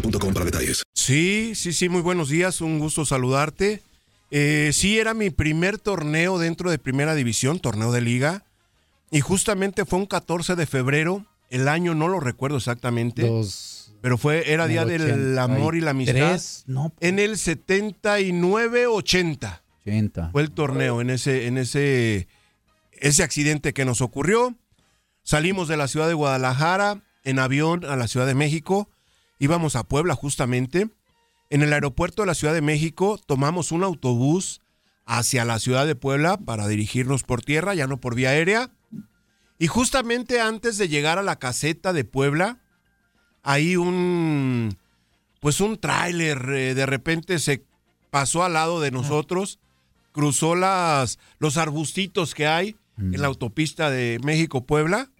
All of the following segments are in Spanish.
boostmobile.com para detalles. Sí, sí, sí, muy buenos días, un gusto saludarte. Eh, sí, era mi primer torneo dentro de Primera División, torneo de liga, y justamente fue un 14 de febrero, el año no lo recuerdo exactamente, pero fue era Día del Amor y la Amistad. no, En el 79-80 80. fue el torneo, en ese, en ese, ese accidente que nos ocurrió. Salimos de la ciudad de Guadalajara en avión a la Ciudad de México, íbamos a Puebla justamente. En el aeropuerto de la Ciudad de México tomamos un autobús hacia la ciudad de Puebla para dirigirnos por tierra, ya no por vía aérea. Y justamente antes de llegar a la caseta de Puebla, ahí un pues un tráiler eh, de repente se pasó al lado de nosotros, cruzó las los arbustitos que hay en la autopista de México Puebla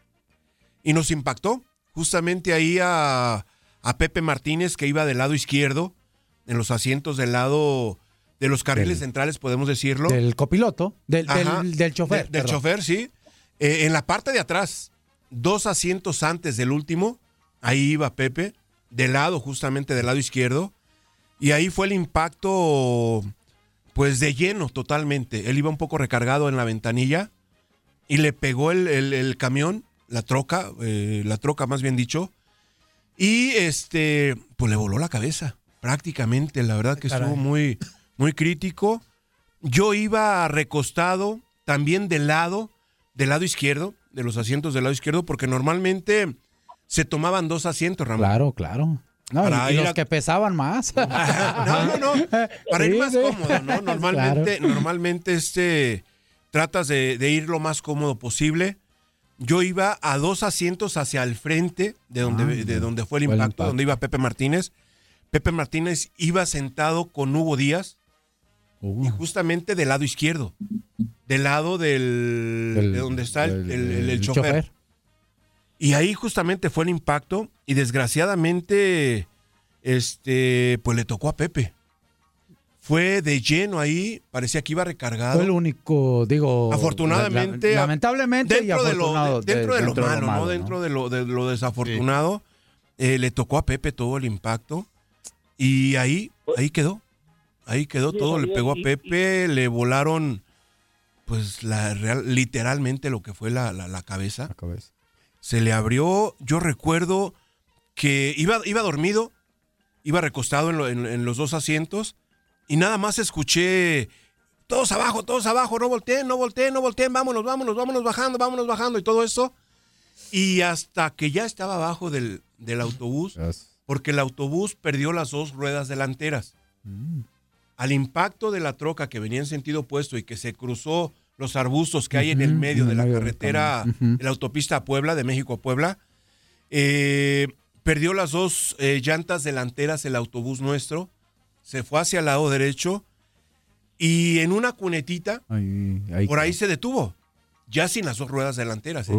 y nos impactó justamente ahí a, a Pepe Martínez que iba del lado izquierdo en los asientos del lado de los carriles Del- centrales podemos decirlo Del copiloto, del, del- Ajá. del chofer. De- del chofer, sí. Eh, en la parte de atrás, dos asientos antes del último, ahí iba Pepe, del lado, justamente del lado izquierdo. Y ahí fue el impacto, pues de lleno totalmente. Él iba un poco recargado en la ventanilla y le pegó el, el- el camión, la troca, eh, la troca más bien dicho. Y este, pues le voló la cabeza, prácticamente. La verdad que Caray. estuvo muy, muy crítico. Yo iba recostado también del lado, del lado izquierdo, de los asientos del lado izquierdo, porque normalmente se tomaban dos asientos, Ramón. Claro, claro. No, Para y, los a- que pesaban más. No, no, no. Para ir más sí. cómodo, ¿no? Normalmente, normalmente este tratas de, de ir lo más cómodo posible. Yo iba a dos asientos hacia el frente de donde, Ah, de donde fue el impacto, donde iba Pepe Martínez. Pepe Martínez iba sentado con Hugo Díaz Uh, y justamente del lado izquierdo, del lado del, del- de donde está el, el- el chofer. Y ahí justamente fue el impacto y desgraciadamente, este, pues le tocó a Pepe. Fue de lleno ahí, parecía que iba recargado. Fue el único, digo. Afortunadamente, la- lamentablemente y dentro de lo, de- dentro de, lo malo, ¿no? Dentro de lo, de lo desafortunado, eh, le tocó a Pepe todo el impacto y ahí, ahí quedó. Ahí quedó Sí, todo, le pegó a y- Pepe, le volaron, pues, la real- literalmente lo que fue la, la- la cabeza. La cabeza. Se le abrió, yo recuerdo que iba, iba dormido, iba recostado en, lo- en- en los dos asientos y nada más escuché, todos abajo, todos abajo, no volteen, no volteen, no volteen, vámonos, vámonos, vámonos bajando, vámonos bajando y todo eso. Y hasta que ya estaba abajo del, del autobús, porque el autobús perdió las dos ruedas delanteras. Mm. Al impacto de la troca que venía en sentido opuesto y que se cruzó los arbustos que hay en el medio en de la carretera, de la autopista Puebla, de México a Puebla, eh, perdió las dos eh, llantas delanteras el autobús nuestro, se fue hacia el lado derecho y en una cunetita, Ahí, ahí por ahí se detuvo, ya sin las dos ruedas delanteras. ¿eh?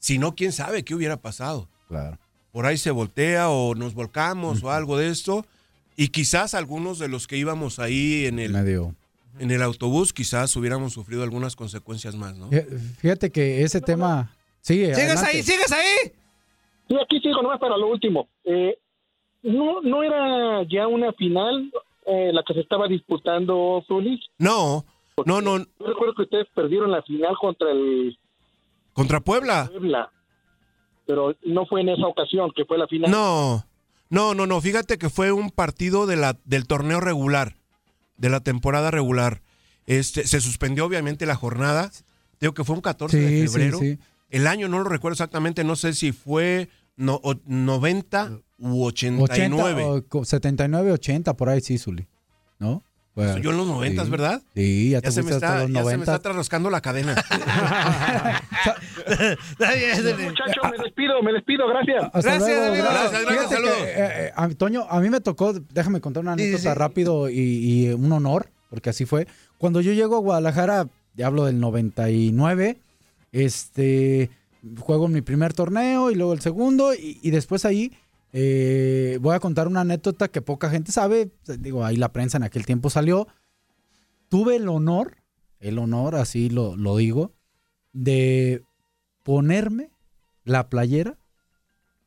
Si no, quién sabe qué hubiera pasado. claro. Por ahí se voltea o nos volcamos o algo de esto. Y quizás algunos de los que íbamos ahí en el, Medio. en el autobús, quizás hubiéramos sufrido algunas consecuencias más, ¿no? Fí- Fíjate que ese tema. Sigue. ¿Sigues ahí? ¿Sigues ahí? Sí, aquí sigo nomás para lo último. Eh, no, no era ya una final eh, la que se estaba disputando Zuli. No, no, no, Yo recuerdo que ustedes perdieron la final contra el contra Puebla. Puebla, pero no fue en esa ocasión que fue la final. No, no, no, no. Fíjate que fue un partido de la, del torneo regular, de la temporada regular. Este, se suspendió obviamente la jornada. Digo que fue un 14 Sí, de sí, febrero. sí. El año no lo recuerdo exactamente, no sé si fue no, o- 90 u 89. 80, o co- 79, 80, por ahí sí, Zuli. ¿No? Pues, Yo en los 90, sí. ¿verdad? Sí, ya, Ya, te se me, está, los ya se me 90. está trasroscando la cadena. Muchachos, me despido, me despido, gracias. Hasta Gracias, luego, amigo. Gracias, gracias, saludos. que, eh, eh, Antonio, a mí me tocó, déjame contar una Sí, sí, anécdota sí. rápido y, y un honor, porque así fue. Cuando yo llego a Guadalajara, ya hablo del 99, este, juego mi primer torneo y luego el segundo, y, y después ahí eh, voy a contar una anécdota que poca gente sabe, digo, ahí la prensa en aquel tiempo salió. Tuve el honor, el honor, así lo, lo digo, de ponerme la playera,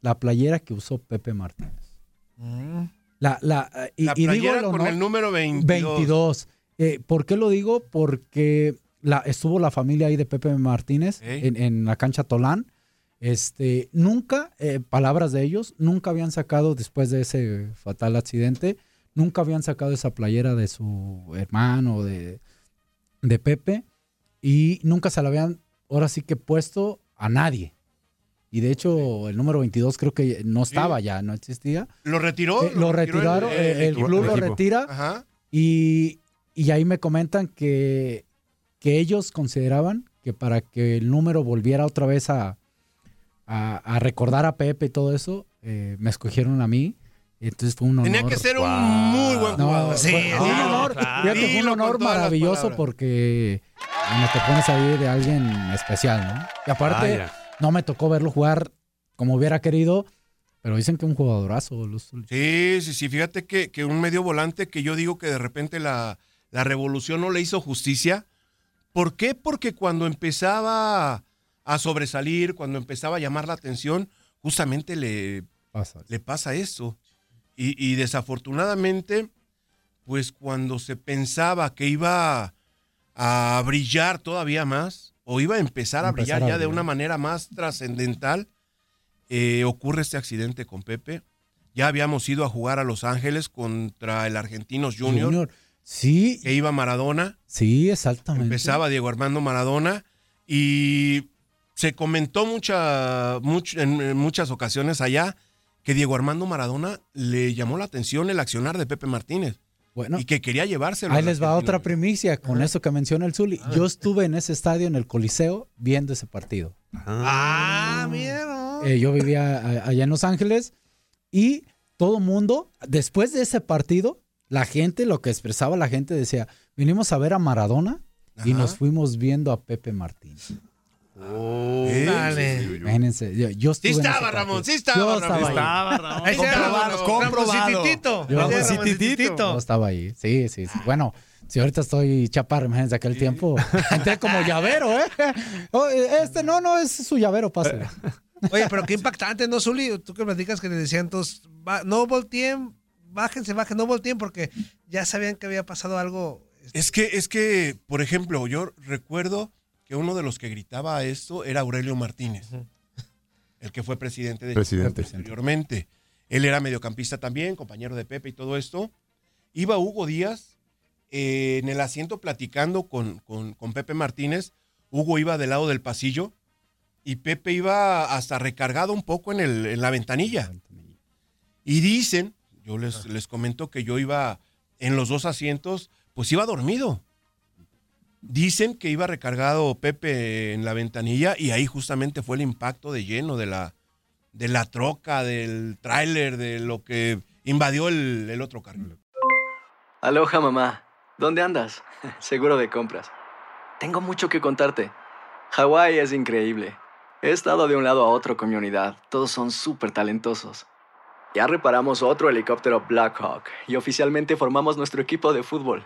la playera que usó Pepe Martínez. La, la, eh, y, La y digo playera el con el número 22. 22. Eh, ¿Por qué lo digo? Porque la, estuvo la familia ahí de Pepe Martínez en, en la cancha Tolán. Este, nunca, eh, palabras de ellos, nunca habían sacado después de ese fatal accidente, nunca habían sacado esa playera de su hermano, de, de Pepe, y nunca se la habían, ahora sí que puesto a nadie. Y de hecho, el número 22 creo que no estaba ya, no existía. ¿Lo retiró? Eh, lo retiraron, el- club lo retira. Ajá. Y, y ahí me comentan que, que ellos consideraban que para que el número volviera otra vez a, a, a recordar a Pepe y todo eso, eh, me escogieron a mí. Entonces fue un honor. Tenía que ser un muy buen No, jugador. fue, Sí, fue un honor, claro. fíjate, fue un honor maravilloso porque bueno, te pones ahí de alguien especial, ¿no? Y aparte, Vaya. no me tocó verlo jugar como hubiera querido, pero dicen que un jugadorazo. Los, Sí, sí, sí. Fíjate que, que un medio volante que yo digo que de repente la, la revolución no le hizo justicia. ¿Por qué? Porque cuando empezaba a sobresalir, cuando empezaba a llamar la atención, justamente le, pasa. le pasa esto. Y, y desafortunadamente, pues cuando se pensaba que iba a brillar todavía más, o iba a empezar a Empezar brillar a ya de una manera más trascendental, eh, ocurre este accidente con Pepe. Ya habíamos ido a jugar a Los Ángeles contra el Argentinos Junior, Junior. Sí, que iba Maradona. sí, exactamente. Empezaba Diego Armando Maradona y se comentó mucha, much- en, en muchas ocasiones allá que Diego Armando Maradona le llamó la atención el accionar de Pepe Martínez Bueno, y que quería llevárselo. ahí les va Argentina. otra primicia con eso que menciona el Zuli. Yo estuve en ese estadio, en el Coliseo, viendo ese partido. Ah, mira. ¿no? Eh, yo vivía a- allá en Los Ángeles y todo mundo, después de ese partido, la gente, lo que expresaba la gente decía, vinimos a ver a Maradona y Ajá. nos fuimos viendo a Pepe ¿Eh? Dale. Imagínense, yo, yo Sí estuve ese estaba. Ramón, sí estaba, Yo Ramón. estaba ahí. Estaba, Ramón. Ahí Comprobado, Ramón- comprobado. Ramoncitito. Yo-. Yo estaba ahí, sí, sí, sí. Bueno, si ahorita estoy chaparro, imagínense aquel tiempo. Entré como llavero, ¿eh? Oh, Este no, no, es su llavero, pase. Oye, pero qué impactante, ¿no, Zuli? Tú que platicas que le decían todos, "Va- no volteen, bájense, bájense, no volteen, porque ya sabían que había pasado algo. Es que, es que, por ejemplo, yo recuerdo que uno de los que gritaba esto era Aurelio Martínez, el que fue presidente de Presidente. posteriormente. Él era mediocampista también, compañero de Pepe y todo esto. Iba Hugo Díaz eh, en el asiento platicando con, con- con Pepe Martínez. Hugo iba del lado del pasillo y Pepe iba hasta recargado un poco en, el, en la ventanilla. Y dicen, yo les, les comento que yo iba en los dos asientos, pues iba dormido. Dicen que iba recargado Pepe en la ventanilla y ahí justamente fue el impacto de lleno de la, de la troca, del tráiler, de lo que invadió el, el otro carril. Aloha mamá, ¿dónde andas? Seguro de compras. Tengo mucho que contarte. Hawái es increíble. He estado de un lado a otro con mi unidad. Todos son súper talentosos. Ya reparamos otro helicóptero Blackhawk y oficialmente formamos nuestro equipo de fútbol.